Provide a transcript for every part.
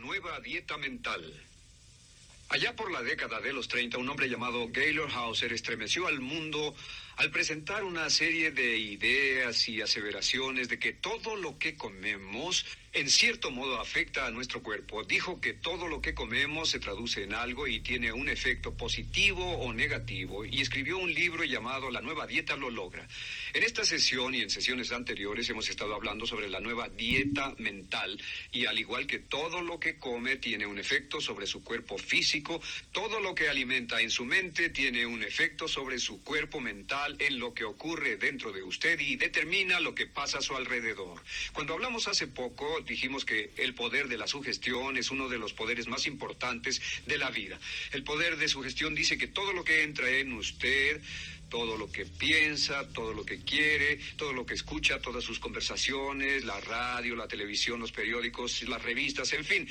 nueva dieta mental. Allá por la década de los 30, un hombre llamado Gaylord Hauser estremeció al mundo al presentar una serie de ideas y aseveraciones de que todo lo que comemos en cierto modo afecta a nuestro cuerpo. Dijo que todo lo que comemos se traduce en algo y tiene un efecto positivo o negativo y escribió un libro llamado La nueva dieta lo logra. En esta sesión y en sesiones anteriores hemos estado hablando sobre la nueva dieta mental y al igual que todo lo que come tiene un efecto sobre su cuerpo físico, todo lo que alimenta en su mente tiene un efecto sobre su cuerpo mental en lo que ocurre dentro de usted y determina lo que pasa a su alrededor. Cuando hablamos hace poco dijimos que el poder de la sugestión es uno de los poderes más importantes de la vida. El poder de sugestión dice que todo lo que entra en usted, todo lo que piensa, todo lo que quiere, todo lo que escucha, todas sus conversaciones, la radio, la televisión, los periódicos, las revistas, en fin,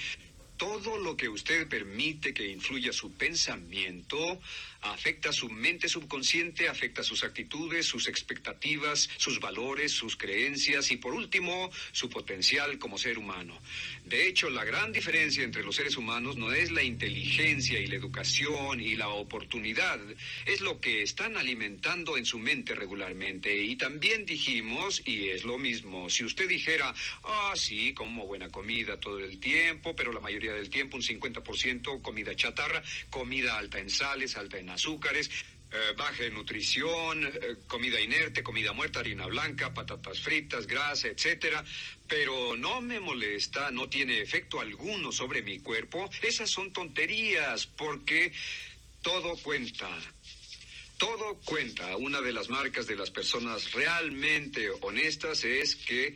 todo lo que usted permite que influya su pensamiento afecta su mente subconsciente, afecta sus actitudes, sus expectativas, sus valores, sus creencias y por último su potencial como ser humano. De hecho, la gran diferencia entre los seres humanos no es la inteligencia y la educación y la oportunidad, es lo que están alimentando en su mente regularmente. Y también dijimos, y es lo mismo, si usted dijera, ah, sí, como buena comida todo el tiempo, pero la mayoría del tiempo un 50% comida chatarra, comida alta en sales, alta en azúcares, eh, baja en nutrición, eh, comida inerte, comida muerta, harina blanca, patatas fritas, grasa, etcétera. Pero no me molesta, no tiene efecto alguno sobre mi cuerpo. Esas son tonterías, porque todo cuenta. Todo cuenta. Una de las marcas de las personas realmente honestas es que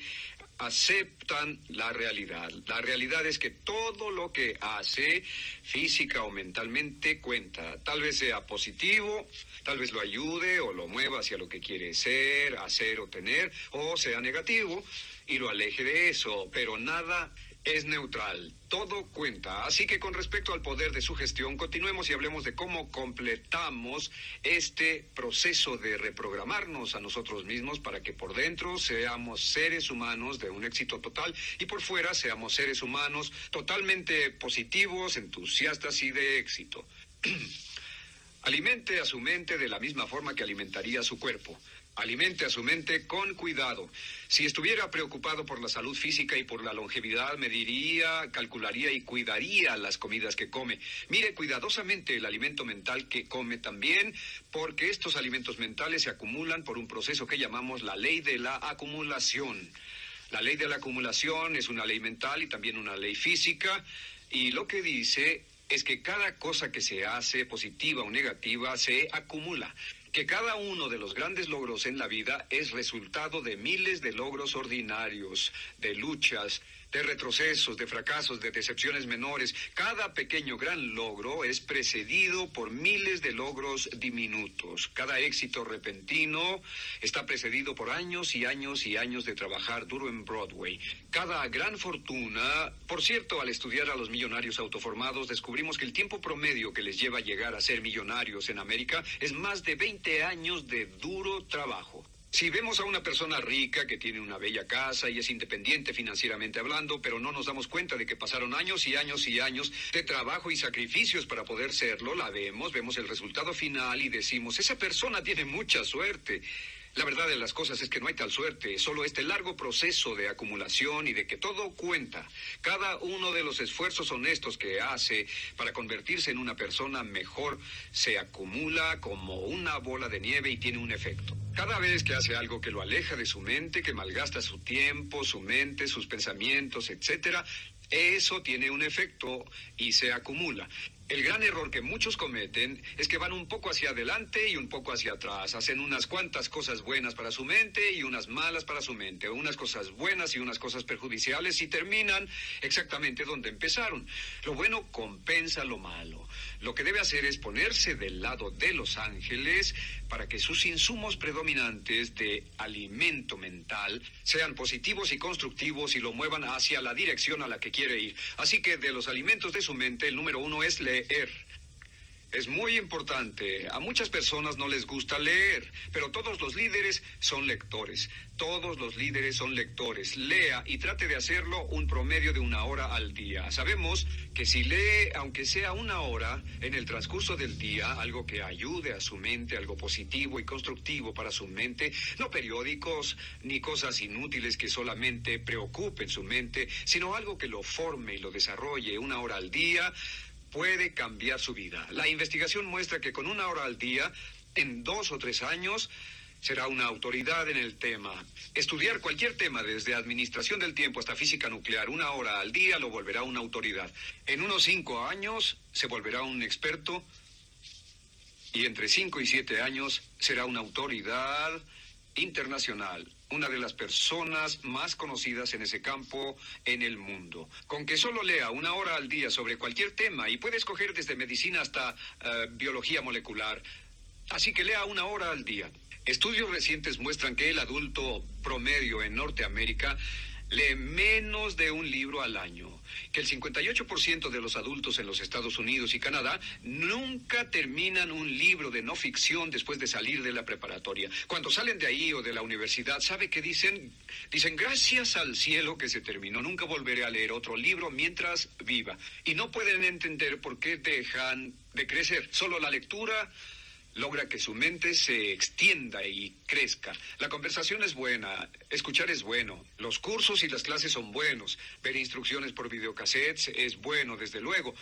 aceptan la realidad. La realidad es que todo lo que hace física o mentalmente cuenta. Tal vez sea positivo, tal vez lo ayude o lo mueva hacia lo que quiere ser, hacer o tener, o sea negativo y lo aleje de eso, pero nada es neutral, todo cuenta. Así que con respecto al poder de su gestión, continuemos y hablemos de cómo completamos este proceso de reprogramarnos a nosotros mismos para que por dentro seamos seres humanos de un éxito total y por fuera seamos seres humanos totalmente positivos, entusiastas y de éxito. Alimente a su mente de la misma forma que alimentaría a su cuerpo. Alimente a su mente con cuidado. Si estuviera preocupado por la salud física y por la longevidad, mediría, calcularía y cuidaría las comidas que come. Mire cuidadosamente el alimento mental que come también, porque estos alimentos mentales se acumulan por un proceso que llamamos la ley de la acumulación. La ley de la acumulación es una ley mental y también una ley física, y lo que dice es que cada cosa que se hace, positiva o negativa, se acumula que cada uno de los grandes logros en la vida es resultado de miles de logros ordinarios, de luchas, de retrocesos, de fracasos, de decepciones menores. Cada pequeño gran logro es precedido por miles de logros diminutos. Cada éxito repentino está precedido por años y años y años de trabajar duro en Broadway. Cada gran fortuna, por cierto, al estudiar a los millonarios autoformados, descubrimos que el tiempo promedio que les lleva a llegar a ser millonarios en América es más de 20 años de duro trabajo. Si vemos a una persona rica que tiene una bella casa y es independiente financieramente hablando, pero no nos damos cuenta de que pasaron años y años y años de trabajo y sacrificios para poder serlo, la vemos, vemos el resultado final y decimos, esa persona tiene mucha suerte. La verdad de las cosas es que no hay tal suerte, solo este largo proceso de acumulación y de que todo cuenta. Cada uno de los esfuerzos honestos que hace para convertirse en una persona mejor se acumula como una bola de nieve y tiene un efecto. Cada vez que hace algo que lo aleja de su mente, que malgasta su tiempo, su mente, sus pensamientos, etcétera, eso tiene un efecto y se acumula. El gran error que muchos cometen es que van un poco hacia adelante y un poco hacia atrás. Hacen unas cuantas cosas buenas para su mente y unas malas para su mente. Unas cosas buenas y unas cosas perjudiciales y terminan exactamente donde empezaron. Lo bueno compensa lo malo. Lo que debe hacer es ponerse del lado de los ángeles para que sus insumos predominantes de alimento mental sean positivos y constructivos y lo muevan hacia la dirección a la que quiere ir. Así que de los alimentos de su mente, el número uno es leer. Es muy importante. A muchas personas no les gusta leer, pero todos los líderes son lectores. Todos los líderes son lectores. Lea y trate de hacerlo un promedio de una hora al día. Sabemos que si lee, aunque sea una hora, en el transcurso del día, algo que ayude a su mente, algo positivo y constructivo para su mente, no periódicos ni cosas inútiles que solamente preocupen su mente, sino algo que lo forme y lo desarrolle una hora al día, puede cambiar su vida. La investigación muestra que con una hora al día, en dos o tres años, será una autoridad en el tema. Estudiar cualquier tema, desde administración del tiempo hasta física nuclear, una hora al día lo volverá una autoridad. En unos cinco años se volverá un experto y entre cinco y siete años será una autoridad internacional, una de las personas más conocidas en ese campo en el mundo. Con que solo lea una hora al día sobre cualquier tema y puede escoger desde medicina hasta eh, biología molecular. Así que lea una hora al día. Estudios recientes muestran que el adulto promedio en Norteamérica lee menos de un libro al año, que el 58% de los adultos en los Estados Unidos y Canadá nunca terminan un libro de no ficción después de salir de la preparatoria. Cuando salen de ahí o de la universidad, ¿sabe qué dicen? Dicen, gracias al cielo que se terminó, nunca volveré a leer otro libro mientras viva. Y no pueden entender por qué dejan de crecer. Solo la lectura logra que su mente se extienda y crezca. La conversación es buena, escuchar es bueno, los cursos y las clases son buenos, ver instrucciones por videocassettes es bueno, desde luego.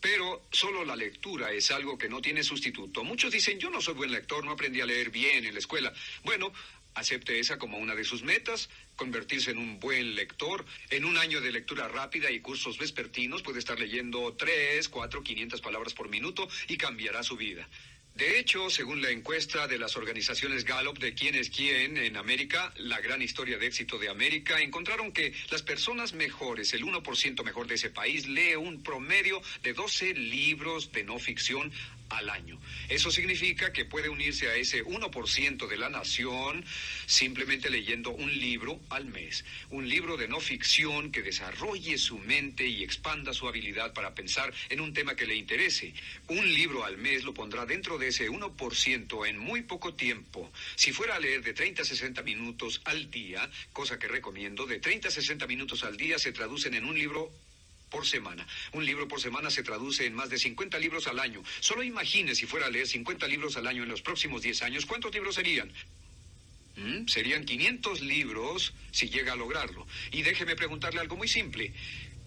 Pero solo la lectura es algo que no tiene sustituto. Muchos dicen, yo no soy buen lector, no aprendí a leer bien en la escuela. Bueno, acepte esa como una de sus metas, convertirse en un buen lector. En un año de lectura rápida y cursos vespertinos puede estar leyendo 3, 4, 500 palabras por minuto y cambiará su vida. De hecho, según la encuesta de las organizaciones Gallup de quién es quién en América, la gran historia de éxito de América, encontraron que las personas mejores, el 1% mejor de ese país, lee un promedio de 12 libros de no ficción al año. Eso significa que puede unirse a ese 1% de la nación simplemente leyendo un libro al mes. Un libro de no ficción que desarrolle su mente y expanda su habilidad para pensar en un tema que le interese. Un libro al mes lo pondrá dentro de ese 1% en muy poco tiempo. Si fuera a leer de 30 a 60 minutos al día, cosa que recomiendo, de 30 a 60 minutos al día se traducen en un libro por semana. Un libro por semana se traduce en más de 50 libros al año. Solo imagine si fuera a leer 50 libros al año en los próximos 10 años, ¿cuántos libros serían? ¿Mm? Serían 500 libros si llega a lograrlo. Y déjeme preguntarle algo muy simple.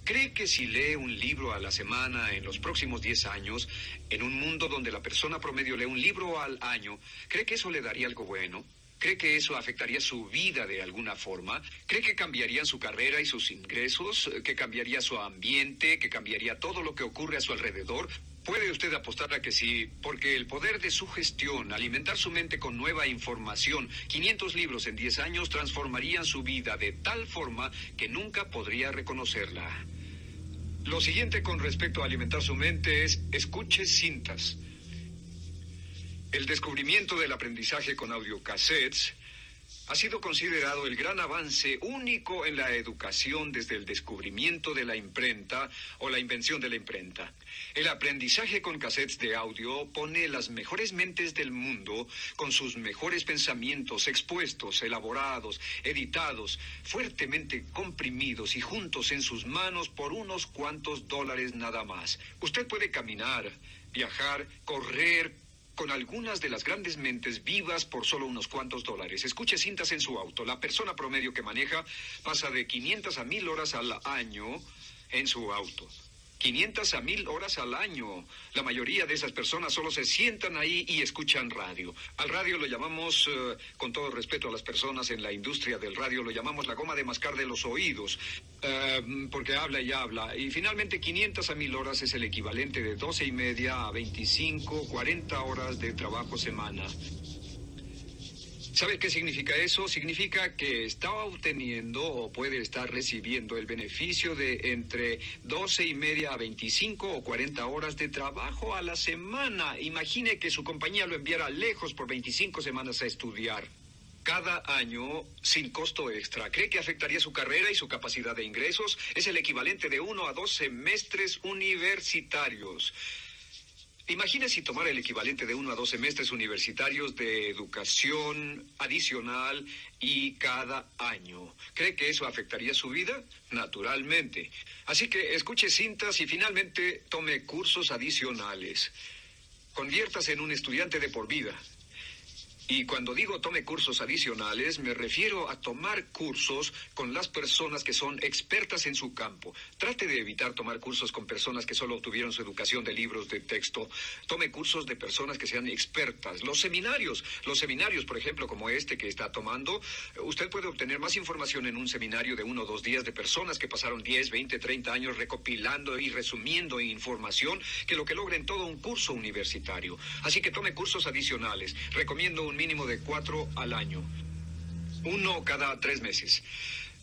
¿Cree que si lee un libro a la semana en los próximos 10 años, en un mundo donde la persona promedio lee un libro al año, ¿cree que eso le daría algo bueno? ¿Cree que eso afectaría su vida de alguna forma? ¿Cree que cambiarían su carrera y sus ingresos? ¿Que cambiaría su ambiente? ¿Que cambiaría todo lo que ocurre a su alrededor? Puede usted apostar a que sí, porque el poder de su gestión, alimentar su mente con nueva información, 500 libros en 10 años transformarían su vida de tal forma que nunca podría reconocerla. Lo siguiente con respecto a alimentar su mente es escuche cintas. El descubrimiento del aprendizaje con audiocassettes ha sido considerado el gran avance único en la educación desde el descubrimiento de la imprenta o la invención de la imprenta. El aprendizaje con cassettes de audio pone las mejores mentes del mundo con sus mejores pensamientos expuestos, elaborados, editados, fuertemente comprimidos y juntos en sus manos por unos cuantos dólares nada más. Usted puede caminar, viajar, correr, con algunas de las grandes mentes vivas por solo unos cuantos dólares. Escuche cintas en su auto. La persona promedio que maneja pasa de 500 a 1000 horas al año en su auto. 500 a 1000 horas al año. La mayoría de esas personas solo se sientan ahí y escuchan radio. Al radio lo llamamos, eh, con todo respeto a las personas en la industria del radio, lo llamamos la goma de mascar de los oídos, eh, porque habla y habla. Y finalmente 500 a 1000 horas es el equivalente de 12 y media a 25, 40 horas de trabajo semana. ¿Sabe qué significa eso? Significa que está obteniendo o puede estar recibiendo el beneficio de entre 12 y media a 25 o 40 horas de trabajo a la semana. Imagine que su compañía lo enviara lejos por 25 semanas a estudiar. Cada año sin costo extra. ¿Cree que afectaría su carrera y su capacidad de ingresos? Es el equivalente de uno a dos semestres universitarios. Imagine si tomara el equivalente de uno a dos semestres universitarios de educación adicional y cada año. ¿Cree que eso afectaría su vida? Naturalmente. Así que escuche cintas y finalmente tome cursos adicionales. Conviértase en un estudiante de por vida. Y cuando digo tome cursos adicionales, me refiero a tomar cursos con las personas que son expertas en su campo. Trate de evitar tomar cursos con personas que solo obtuvieron su educación de libros de texto. Tome cursos de personas que sean expertas. Los seminarios, los seminarios, por ejemplo, como este que está tomando, usted puede obtener más información en un seminario de uno o dos días de personas que pasaron 10, 20, 30 años recopilando y resumiendo información que lo que logra en todo un curso universitario. Así que tome cursos adicionales. Recomiendo un mínimo de cuatro al año. Uno cada tres meses.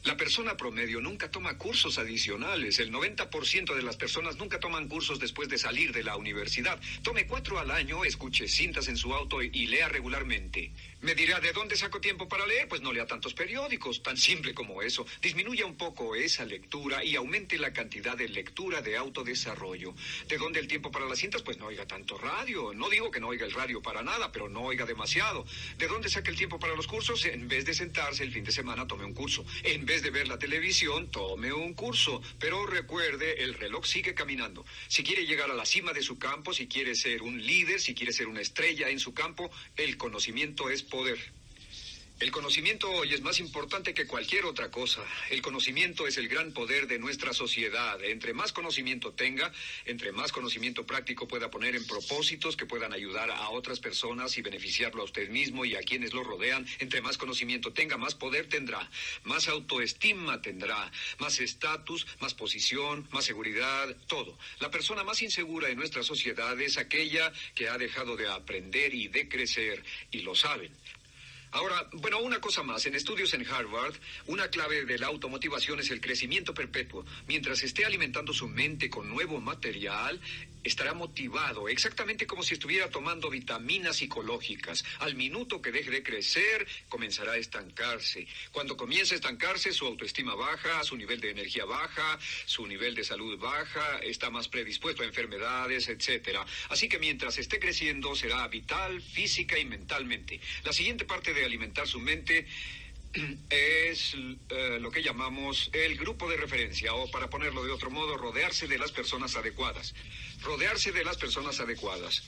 La persona promedio nunca toma cursos adicionales. El 90% de las personas nunca toman cursos después de salir de la universidad. Tome cuatro al año, escuche cintas en su auto y lea regularmente. Me dirá, ¿de dónde saco tiempo para leer? Pues no lea tantos periódicos, tan simple como eso. Disminuya un poco esa lectura y aumente la cantidad de lectura de autodesarrollo. ¿De dónde el tiempo para las cintas? Pues no oiga tanto radio. No digo que no oiga el radio para nada, pero no oiga demasiado. ¿De dónde saca el tiempo para los cursos? En vez de sentarse el fin de semana, tome un curso. En vez de ver la televisión, tome un curso. Pero recuerde, el reloj sigue caminando. Si quiere llegar a la cima de su campo, si quiere ser un líder, si quiere ser una estrella en su campo, el conocimiento es poder. El conocimiento hoy es más importante que cualquier otra cosa. El conocimiento es el gran poder de nuestra sociedad. Entre más conocimiento tenga, entre más conocimiento práctico pueda poner en propósitos que puedan ayudar a otras personas y beneficiarlo a usted mismo y a quienes lo rodean, entre más conocimiento tenga, más poder tendrá, más autoestima tendrá, más estatus, más posición, más seguridad, todo. La persona más insegura en nuestra sociedad es aquella que ha dejado de aprender y de crecer, y lo saben. Ahora, bueno, una cosa más. En estudios en Harvard, una clave de la automotivación es el crecimiento perpetuo. Mientras esté alimentando su mente con nuevo material, estará motivado, exactamente como si estuviera tomando vitaminas psicológicas. Al minuto que deje de crecer, comenzará a estancarse. Cuando comienza a estancarse, su autoestima baja, su nivel de energía baja, su nivel de salud baja, está más predispuesto a enfermedades, etc. Así que mientras esté creciendo, será vital, física y mentalmente. La siguiente parte de alimentar su mente es eh, lo que llamamos el grupo de referencia, o para ponerlo de otro modo, rodearse de las personas adecuadas. Rodearse de las personas adecuadas.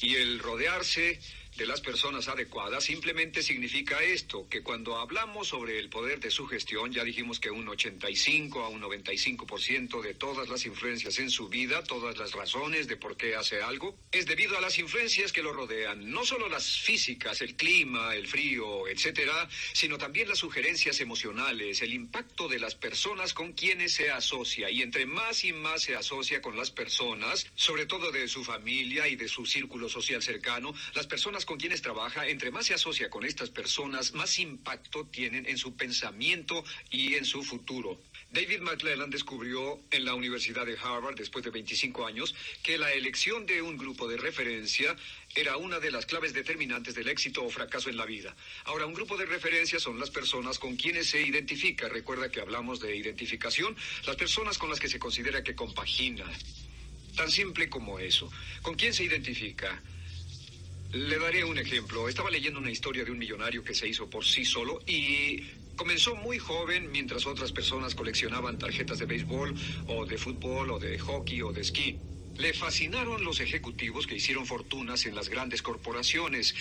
Y el rodearse de las personas adecuadas. Simplemente significa esto, que cuando hablamos sobre el poder de su gestión, ya dijimos que un 85 a un 95% de todas las influencias en su vida, todas las razones de por qué hace algo, es debido a las influencias que lo rodean, no solo las físicas, el clima, el frío, etcétera, sino también las sugerencias emocionales, el impacto de las personas con quienes se asocia. Y entre más y más se asocia con las personas, sobre todo de su familia y de su círculo social cercano, las personas con quienes trabaja, entre más se asocia con estas personas, más impacto tienen en su pensamiento y en su futuro. David McClellan descubrió en la Universidad de Harvard, después de 25 años, que la elección de un grupo de referencia era una de las claves determinantes del éxito o fracaso en la vida. Ahora, un grupo de referencia son las personas con quienes se identifica. Recuerda que hablamos de identificación, las personas con las que se considera que compagina. Tan simple como eso. ¿Con quién se identifica? Le daré un ejemplo. Estaba leyendo una historia de un millonario que se hizo por sí solo y comenzó muy joven mientras otras personas coleccionaban tarjetas de béisbol o de fútbol o de hockey o de esquí. Le fascinaron los ejecutivos que hicieron fortunas en las grandes corporaciones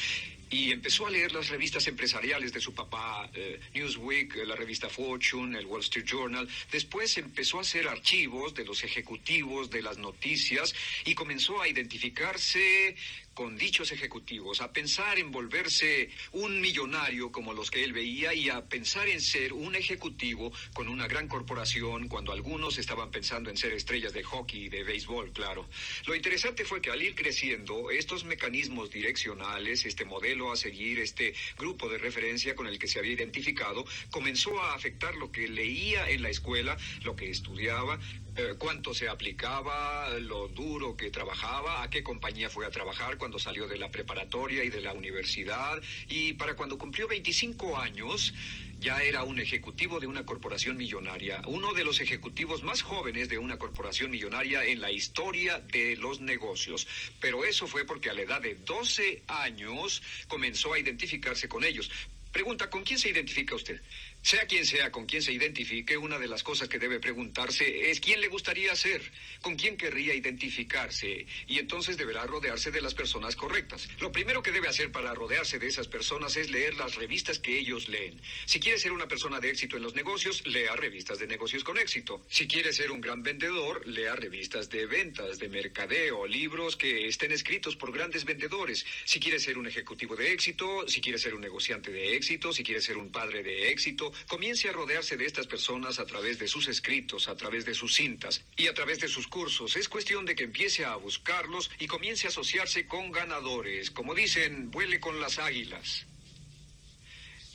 y empezó a leer las revistas empresariales de su papá, eh, Newsweek, la revista Fortune, el Wall Street Journal. Después empezó a hacer archivos de los ejecutivos de las noticias y comenzó a identificarse con dichos ejecutivos, a pensar en volverse un millonario como los que él veía y a pensar en ser un ejecutivo con una gran corporación cuando algunos estaban pensando en ser estrellas de hockey y de béisbol, claro. Lo interesante fue que al ir creciendo, estos mecanismos direccionales, este modelo a seguir, este grupo de referencia con el que se había identificado, comenzó a afectar lo que leía en la escuela, lo que estudiaba, eh, cuánto se aplicaba, lo duro que trabajaba, a qué compañía fue a trabajar cuando salió de la preparatoria y de la universidad. Y para cuando cumplió 25 años, Ya era un ejecutivo de una corporación millonaria, uno de los ejecutivos más jóvenes de una corporación millonaria en la historia de los negocios. Pero eso fue porque a la edad de 12 años comenzó a identificarse con ellos. Pregunta, ¿con quién se identifica usted? Sea quien sea con quien se identifique, una de las cosas que debe preguntarse es quién le gustaría ser, con quién querría identificarse, y entonces deberá rodearse de las personas correctas. Lo primero que debe hacer para rodearse de esas personas es leer las revistas que ellos leen. Si quiere ser una persona de éxito en los negocios, lea revistas de negocios con éxito. Si quiere ser un gran vendedor, lea revistas de ventas, de mercadeo, libros que estén escritos por grandes vendedores. Si quiere ser un ejecutivo de éxito, si quiere ser un negociante de éxito, si quiere ser un padre de éxito, comience a rodearse de estas personas a través de sus escritos, a través de sus cintas y a través de sus cursos. Es cuestión de que empiece a buscarlos y comience a asociarse con ganadores. Como dicen, vuele con las águilas.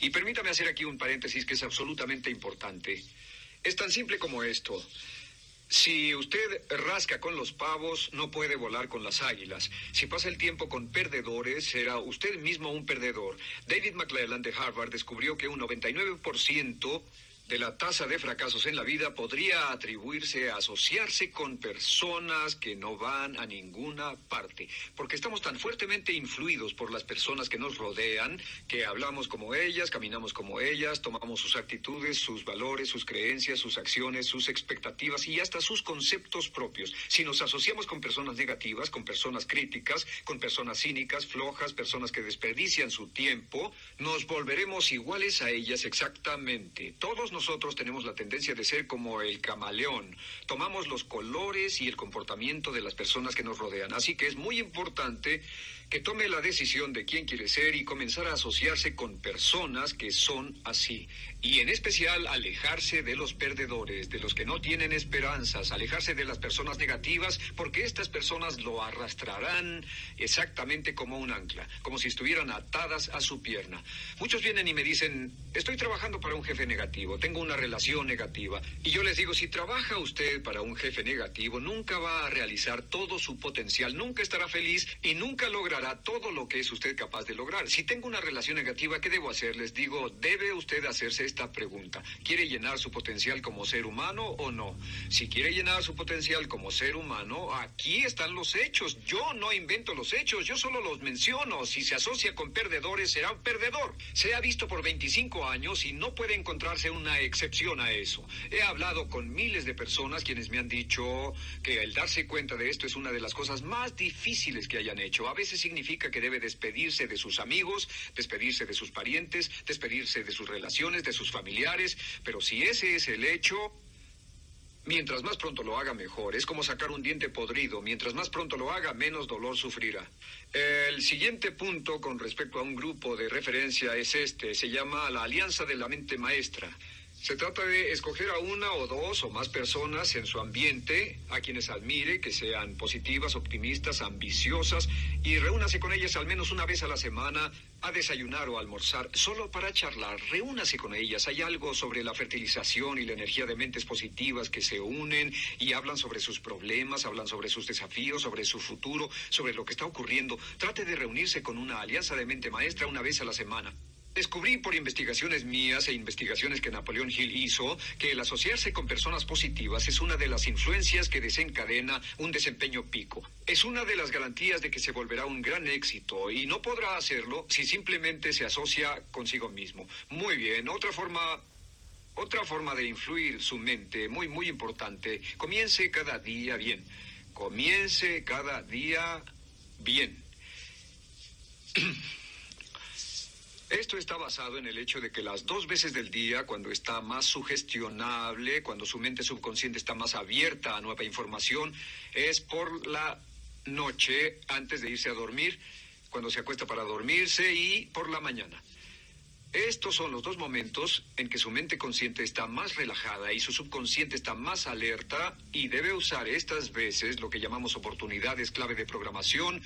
Y permítame hacer aquí un paréntesis que es absolutamente importante. Es tan simple como esto. Si usted rasca con los pavos, no puede volar con las águilas. Si pasa el tiempo con perdedores, será usted mismo un perdedor. David McClellan de Harvard descubrió que un 99% de la tasa de fracasos en la vida podría atribuirse a asociarse con personas que no van a ninguna parte, porque estamos tan fuertemente influidos por las personas que nos rodean, que hablamos como ellas, caminamos como ellas, tomamos sus actitudes, sus valores, sus creencias, sus acciones, sus expectativas y hasta sus conceptos propios. Si nos asociamos con personas negativas, con personas críticas, con personas cínicas, flojas, personas que desperdician su tiempo, nos volveremos iguales a ellas exactamente. Todos nosotros tenemos la tendencia de ser como el camaleón. Tomamos los colores y el comportamiento de las personas que nos rodean. Así que es muy importante que tome la decisión de quién quiere ser y comenzar a asociarse con personas que son así. Y en especial alejarse de los perdedores, de los que no tienen esperanzas, alejarse de las personas negativas, porque estas personas lo arrastrarán exactamente como un ancla, como si estuvieran atadas a su pierna. Muchos vienen y me dicen, estoy trabajando para un jefe negativo, tengo una relación negativa. Y yo les digo, si trabaja usted para un jefe negativo, nunca va a realizar todo su potencial, nunca estará feliz y nunca logrará todo lo que es usted capaz de lograr. Si tengo una relación negativa, ¿qué debo hacer? Les digo, debe usted hacerse esta pregunta. ¿Quiere llenar su potencial como ser humano o no? Si quiere llenar su potencial como ser humano, aquí están los hechos. Yo no invento los hechos, yo solo los menciono. Si se asocia con perdedores, será un perdedor. Se ha visto por 25 años y no puede encontrarse una excepción a eso. He hablado con miles de personas quienes me han dicho que el darse cuenta de esto es una de las cosas más difíciles que hayan hecho. A veces significa que debe despedirse de sus amigos, despedirse de sus parientes, despedirse de sus relaciones, de sus familiares, pero si ese es el hecho, Mientras más pronto lo haga, mejor. Es como sacar un diente podrido. Mientras más pronto lo haga, menos dolor sufrirá. El siguiente punto con respecto a un grupo de referencia es este. Se llama la Alianza de la Mente Maestra. Se trata de escoger a una o dos o más personas en su ambiente a quienes admire, que sean positivas, optimistas, ambiciosas, y reúnase con ellas al menos una vez a la semana a desayunar o almorzar, solo para charlar. Reúnase con ellas. Hay algo sobre la fertilización y la energía de mentes positivas que se unen y hablan sobre sus problemas, hablan sobre sus desafíos, sobre su futuro, sobre lo que está ocurriendo. Trate de reunirse con una alianza de mente maestra una vez a la semana. Descubrí por investigaciones mías e investigaciones que Napoleón Hill hizo que el asociarse con personas positivas es una de las influencias que desencadena un desempeño pico. Es una de las garantías de que se volverá un gran éxito y no podrá hacerlo si simplemente se asocia consigo mismo. Muy bien, otra forma otra forma de influir su mente, muy, muy importante, comience cada día bien. Comience cada día bien. Esto está basado en el hecho de que las dos veces del día, cuando está más sugestionable, cuando su mente subconsciente está más abierta a nueva información, es por la noche antes de irse a dormir, cuando se acuesta para dormirse y por la mañana. Estos son los dos momentos en que su mente consciente está más relajada y su subconsciente está más alerta y debe usar estas veces lo que llamamos oportunidades clave de programación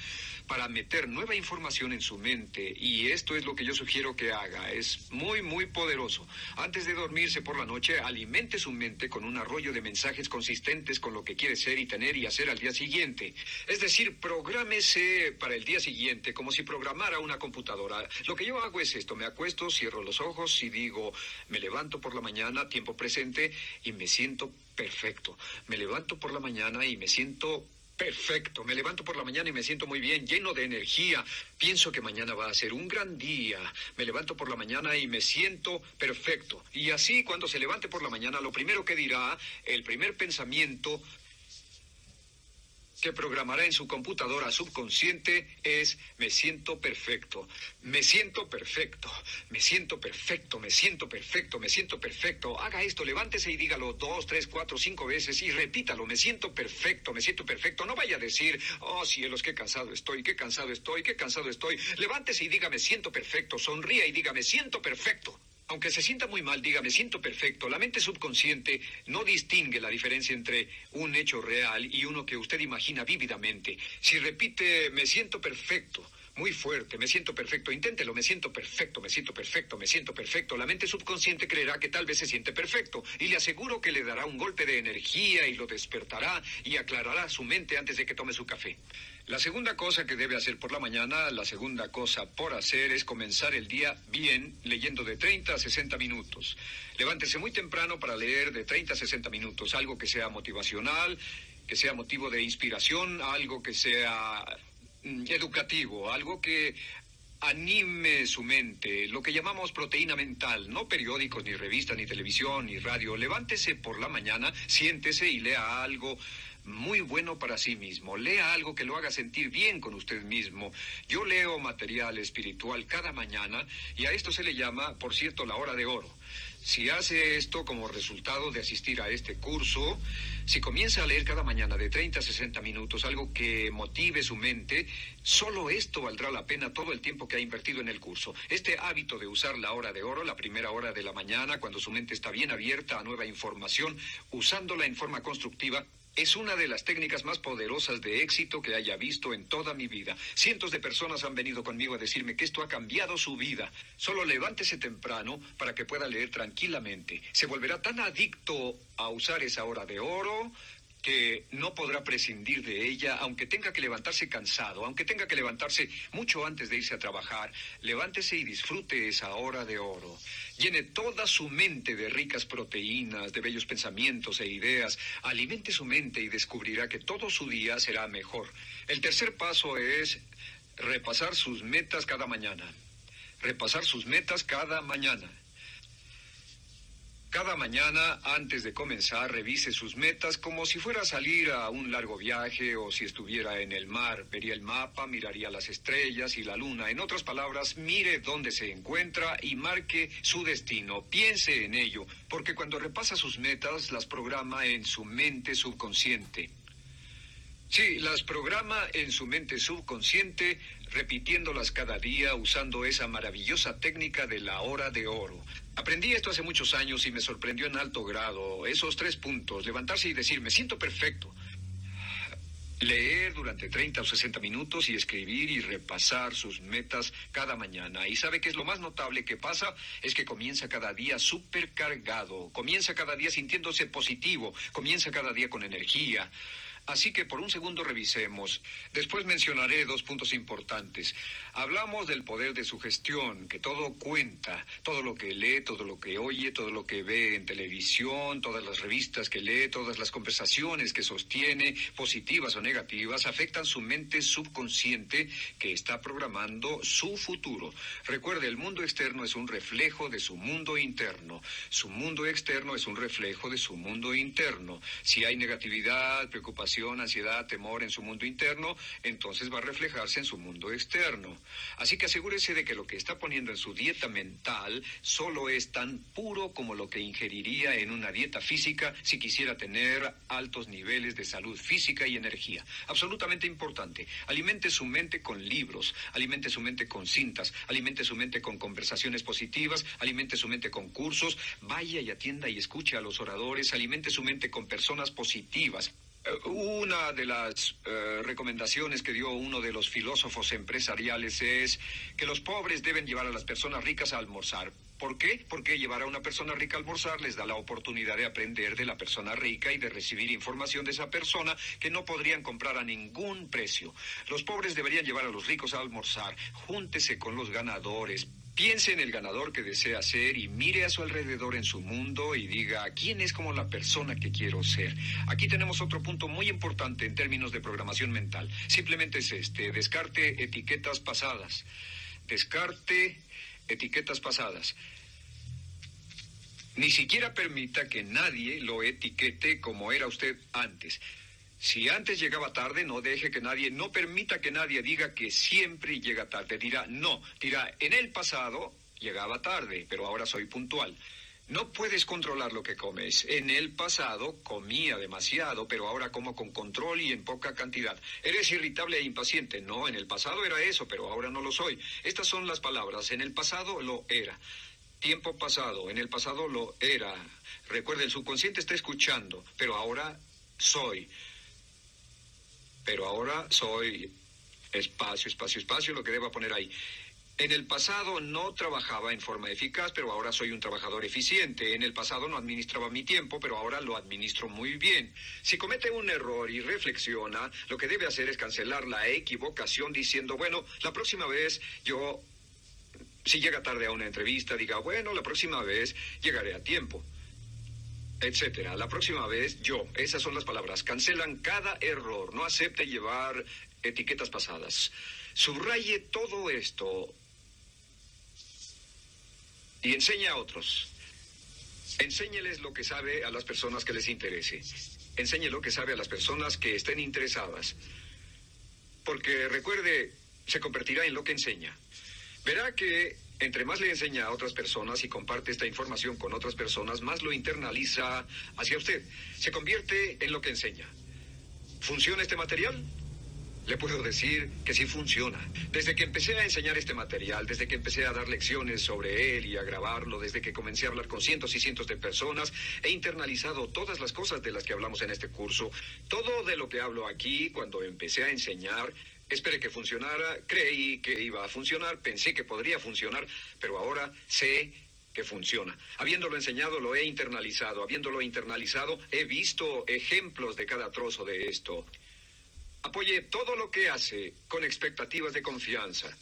para meter nueva información en su mente y esto es lo que yo sugiero que haga. Es muy, muy poderoso. Antes de dormirse por la noche, alimente su mente con un arroyo de mensajes consistentes con lo que quiere ser y tener y hacer al día siguiente. Es decir, prográmese para el día siguiente como si programara una computadora. Lo que yo hago es esto, me acuesto cierro los ojos y digo, me levanto por la mañana, tiempo presente, y me siento perfecto. Me levanto por la mañana y me siento Perfecto, me levanto por la mañana y me siento muy bien, lleno de energía. Pienso que mañana va a ser un gran día. Me levanto por la mañana y me siento perfecto. Y así cuando se levante por la mañana, lo primero que dirá, el primer pensamiento que programará en su computadora subconsciente es me siento perfecto, me siento perfecto, me siento perfecto, me siento perfecto, me siento perfecto. Haga esto, levántese y dígalo dos, tres, cuatro, cinco veces y repítalo, me siento perfecto, me siento perfecto. No vaya a decir, oh cielos, qué cansado estoy, qué cansado estoy, qué cansado estoy. Levántese y diga me siento perfecto, sonría y diga me siento perfecto. Aunque se sienta muy mal, diga, me siento perfecto. La mente subconsciente no distingue la diferencia entre un hecho real y uno que usted imagina vívidamente. Si repite, me siento perfecto, muy fuerte, me siento perfecto, inténtelo, me siento perfecto, me siento perfecto, me siento perfecto. La mente subconsciente creerá que tal vez se siente perfecto y le aseguro que le dará un golpe de energía y lo despertará y aclarará su mente antes de que tome su café. La segunda cosa que debe hacer por la mañana, la segunda cosa por hacer es comenzar el día bien leyendo de 30 a 60 minutos. Levántese muy temprano para leer de 30 a 60 minutos, algo que sea motivacional, que sea motivo de inspiración, algo que sea mm, educativo, algo que anime su mente, lo que llamamos proteína mental, no periódicos, ni revistas, ni televisión, ni radio. Levántese por la mañana, siéntese y lea algo muy bueno para sí mismo. Lea algo que lo haga sentir bien con usted mismo. Yo leo material espiritual cada mañana y a esto se le llama, por cierto, la hora de oro. Si hace esto como resultado de asistir a este curso, si comienza a leer cada mañana de 30 a 60 minutos algo que motive su mente, solo esto valdrá la pena todo el tiempo que ha invertido en el curso. Este hábito de usar la hora de oro, la primera hora de la mañana, cuando su mente está bien abierta a nueva información, usándola en forma constructiva, es una de las técnicas más poderosas de éxito que haya visto en toda mi vida. Cientos de personas han venido conmigo a decirme que esto ha cambiado su vida. Solo levántese temprano para que pueda leer tranquilamente. Se volverá tan adicto a usar esa hora de oro que no podrá prescindir de ella, aunque tenga que levantarse cansado, aunque tenga que levantarse mucho antes de irse a trabajar, levántese y disfrute esa hora de oro. Llene toda su mente de ricas proteínas, de bellos pensamientos e ideas, alimente su mente y descubrirá que todo su día será mejor. El tercer paso es repasar sus metas cada mañana. Repasar sus metas cada mañana. Cada mañana, antes de comenzar, revise sus metas como si fuera a salir a un largo viaje o si estuviera en el mar. Vería el mapa, miraría las estrellas y la luna. En otras palabras, mire dónde se encuentra y marque su destino. Piense en ello, porque cuando repasa sus metas, las programa en su mente subconsciente. Sí, las programa en su mente subconsciente, repitiéndolas cada día usando esa maravillosa técnica de la hora de oro. Aprendí esto hace muchos años y me sorprendió en alto grado. Esos tres puntos, levantarse y decir, me siento perfecto. Leer durante 30 o 60 minutos y escribir y repasar sus metas cada mañana. Y sabe que es lo más notable que pasa, es que comienza cada día supercargado, comienza cada día sintiéndose positivo, comienza cada día con energía. Así que por un segundo revisemos. Después mencionaré dos puntos importantes. Hablamos del poder de sugestión, que todo cuenta, todo lo que lee, todo lo que oye, todo lo que ve en televisión, todas las revistas que lee, todas las conversaciones que sostiene, positivas o negativas, afectan su mente subconsciente que está programando su futuro. Recuerde, el mundo externo es un reflejo de su mundo interno. Su mundo externo es un reflejo de su mundo interno. Si hay negatividad, preocupación, ansiedad, temor en su mundo interno, entonces va a reflejarse en su mundo externo. Así que asegúrese de que lo que está poniendo en su dieta mental solo es tan puro como lo que ingeriría en una dieta física si quisiera tener altos niveles de salud física y energía. Absolutamente importante. Alimente su mente con libros, alimente su mente con cintas, alimente su mente con conversaciones positivas, alimente su mente con cursos, vaya y atienda y escuche a los oradores, alimente su mente con personas positivas. Una de las eh, recomendaciones que dio uno de los filósofos empresariales es que los pobres deben llevar a las personas ricas a almorzar. ¿Por qué? Porque llevar a una persona rica a almorzar les da la oportunidad de aprender de la persona rica y de recibir información de esa persona que no podrían comprar a ningún precio. Los pobres deberían llevar a los ricos a almorzar. Júntese con los ganadores, Piense en el ganador que desea ser y mire a su alrededor en su mundo y diga, ¿quién es como la persona que quiero ser? Aquí tenemos otro punto muy importante en términos de programación mental. Simplemente es este, descarte etiquetas pasadas. Descarte etiquetas pasadas. Ni siquiera permita que nadie lo etiquete como era usted antes. Si antes llegaba tarde, no deje que nadie, no permita que nadie diga que siempre llega tarde. Dirá, no, dirá, en el pasado llegaba tarde, pero ahora soy puntual. No puedes controlar lo que comes. En el pasado comía demasiado, pero ahora como con control y en poca cantidad. Eres irritable e impaciente. No, en el pasado era eso, pero ahora no lo soy. Estas son las palabras. En el pasado lo era. Tiempo pasado. En el pasado lo era. Recuerde, el subconsciente está escuchando, pero ahora soy pero ahora soy espacio, espacio, espacio, lo que deba poner ahí. En el pasado no trabajaba en forma eficaz, pero ahora soy un trabajador eficiente. En el pasado no administraba mi tiempo, pero ahora lo administro muy bien. Si comete un error y reflexiona, lo que debe hacer es cancelar la equivocación diciendo, bueno, la próxima vez yo, si llega tarde a una entrevista, diga, bueno, la próxima vez llegaré a tiempo etcétera. La próxima vez, yo. Esas son las palabras. Cancelan cada error. No acepte llevar etiquetas pasadas. Subraye todo esto y enseñe a otros. Enséñeles lo que sabe a las personas que les interese. Enseñe lo que sabe a las personas que estén interesadas. Porque recuerde, se convertirá en lo que enseña. Verá que entre más le enseña a otras personas y comparte esta información con otras personas, más lo internaliza hacia usted. Se convierte en lo que enseña. ¿Funciona este material? Le puedo decir que sí funciona. Desde que empecé a enseñar este material, desde que empecé a dar lecciones sobre él y a grabarlo, desde que comencé a hablar con cientos y cientos de personas, he internalizado todas las cosas de las que hablamos en este curso. Todo de lo que hablo aquí, cuando empecé a enseñar, Esperé que funcionara, creí que iba a funcionar, pensé que podría funcionar, pero ahora sé que funciona. Habiéndolo enseñado, lo he internalizado. Habiéndolo internalizado, he visto ejemplos de cada trozo de esto. Apoye todo lo que hace con expectativas de confianza.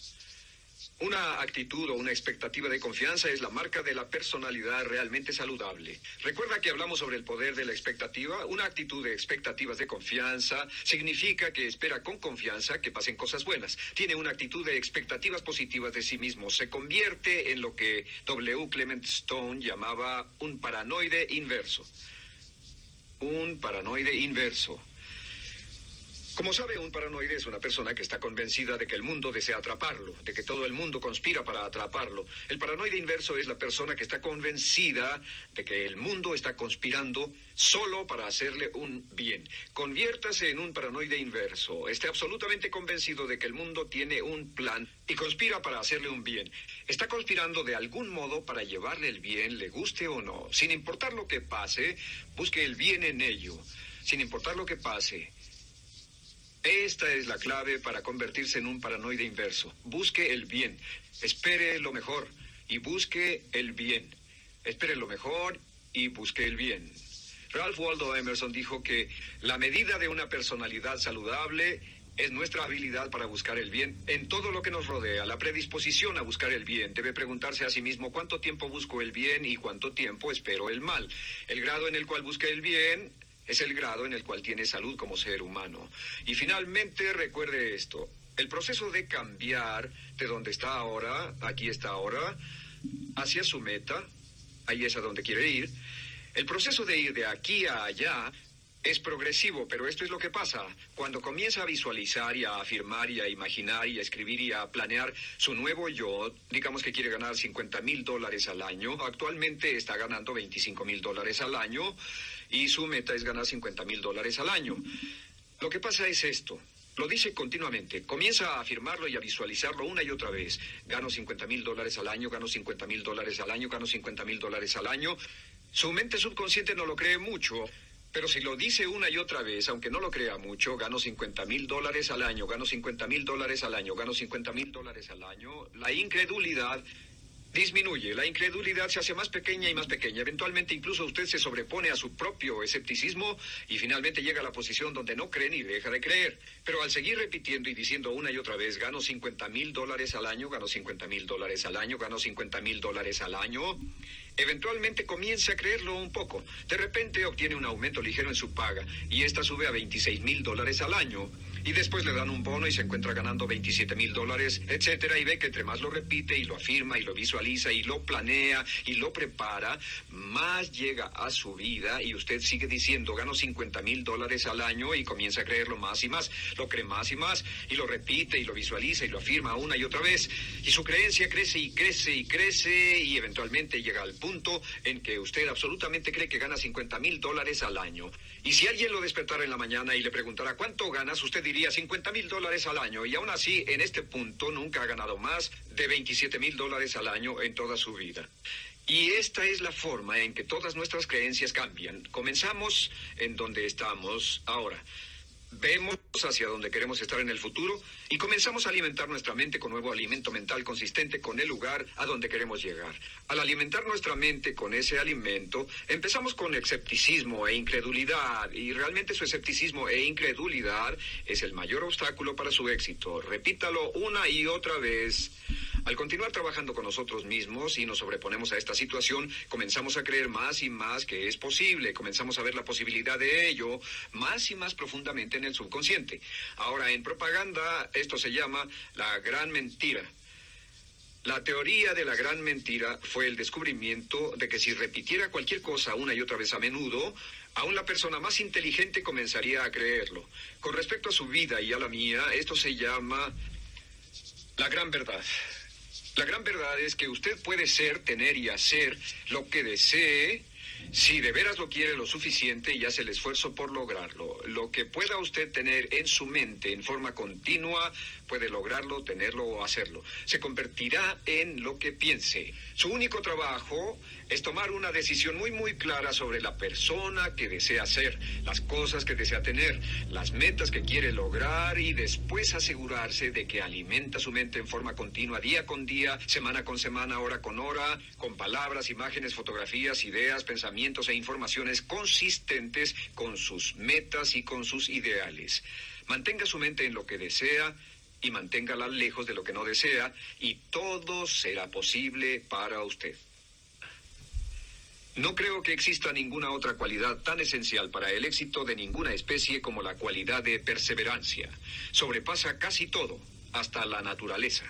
Una actitud o una expectativa de confianza es la marca de la personalidad realmente saludable. Recuerda que hablamos sobre el poder de la expectativa. Una actitud de expectativas de confianza significa que espera con confianza que pasen cosas buenas. Tiene una actitud de expectativas positivas de sí mismo. Se convierte en lo que W. Clement Stone llamaba un paranoide inverso. Un paranoide inverso. Como sabe, un paranoide es una persona que está convencida de que el mundo desea atraparlo, de que todo el mundo conspira para atraparlo. El paranoide inverso es la persona que está convencida de que el mundo está conspirando solo para hacerle un bien. Conviértase en un paranoide inverso. Esté absolutamente convencido de que el mundo tiene un plan y conspira para hacerle un bien. Está conspirando de algún modo para llevarle el bien, le guste o no. Sin importar lo que pase, busque el bien en ello. Sin importar lo que pase. Esta es la clave para convertirse en un paranoide inverso. Busque el bien. Espere lo mejor y busque el bien. Espere lo mejor y busque el bien. Ralph Waldo Emerson dijo que la medida de una personalidad saludable es nuestra habilidad para buscar el bien en todo lo que nos rodea, la predisposición a buscar el bien. Debe preguntarse a sí mismo cuánto tiempo busco el bien y cuánto tiempo espero el mal. El grado en el cual busque el bien es el grado en el cual tiene salud como ser humano. Y finalmente recuerde esto, el proceso de cambiar de donde está ahora, aquí está ahora, hacia su meta, ahí es a donde quiere ir, el proceso de ir de aquí a allá es progresivo, pero esto es lo que pasa. Cuando comienza a visualizar y a afirmar y a imaginar y a escribir y a planear su nuevo yo, digamos que quiere ganar 50 mil dólares al año, actualmente está ganando 25 mil dólares al año, y su meta es ganar 50 mil dólares al año. Lo que pasa es esto. Lo dice continuamente, comienza a afirmarlo y a visualizarlo una y otra vez. Gano 50 mil dólares al año, gano 50 mil dólares al año, gano 50 mil dólares al año. Su mente subconsciente no lo cree mucho, pero si lo dice una y otra vez, aunque no lo crea mucho, gano 50 mil dólares al año, gano 50 mil dólares al año, gano 50 mil dólares al año, la incredulidad disminuye. La incredulidad se hace más pequeña y más pequeña. Eventualmente incluso usted se sobrepone a su propio escepticismo y finalmente llega a la posición donde no cree ni deja de creer. Pero al seguir repitiendo y diciendo una y otra vez, gano 50 mil dólares al año, gano 50 mil dólares al año, gano 50 mil dólares al año, eventualmente comienza a creerlo un poco. De repente obtiene un aumento ligero en su paga y esta sube a 26 mil dólares al año y después le dan un bono y se encuentra ganando 27 mil dólares, etcétera, y ve que entre más lo repite y lo afirma y lo visualiza y lo planea y lo prepara, más llega a su vida y usted sigue diciendo gano 50 mil dólares al año y comienza a creerlo más y más, lo cree más y más y lo repite y lo visualiza y lo afirma una y otra vez y su creencia crece y crece y crece y eventualmente llega al punto en que usted absolutamente cree que gana 50 mil dólares al año. Y si alguien lo despertara en la mañana y le preguntara cuánto ganas, usted diría 50 mil dólares al año y aún así en este punto nunca ha ganado más de 27 mil dólares al año en toda su vida. Y esta es la forma en que todas nuestras creencias cambian. Comenzamos en donde estamos ahora. Vemos hacia donde queremos estar en el futuro y comenzamos a alimentar nuestra mente con nuevo alimento mental consistente con el lugar a donde queremos llegar. Al alimentar nuestra mente con ese alimento, empezamos con escepticismo e incredulidad y realmente su escepticismo e incredulidad es el mayor obstáculo para su éxito. Repítalo una y otra vez. Al continuar trabajando con nosotros mismos y nos sobreponemos a esta situación, comenzamos a creer más y más que es posible, comenzamos a ver la posibilidad de ello más y más profundamente en el subconsciente. Ahora, en propaganda, esto se llama la gran mentira. La teoría de la gran mentira fue el descubrimiento de que si repitiera cualquier cosa una y otra vez a menudo, aún la persona más inteligente comenzaría a creerlo. Con respecto a su vida y a la mía, esto se llama la gran verdad. La gran verdad es que usted puede ser, tener y hacer lo que desee si de veras lo quiere lo suficiente y hace el esfuerzo por lograrlo. Lo que pueda usted tener en su mente en forma continua, puede lograrlo, tenerlo o hacerlo. Se convertirá en lo que piense. Su único trabajo es tomar una decisión muy muy clara sobre la persona que desea ser, las cosas que desea tener, las metas que quiere lograr y después asegurarse de que alimenta su mente en forma continua, día con día, semana con semana, hora con hora, con palabras, imágenes, fotografías, ideas, pensamientos e informaciones consistentes con sus metas y con sus ideales. Mantenga su mente en lo que desea y manténgala lejos de lo que no desea y todo será posible para usted. No creo que exista ninguna otra cualidad tan esencial para el éxito de ninguna especie como la cualidad de perseverancia. Sobrepasa casi todo, hasta la naturaleza.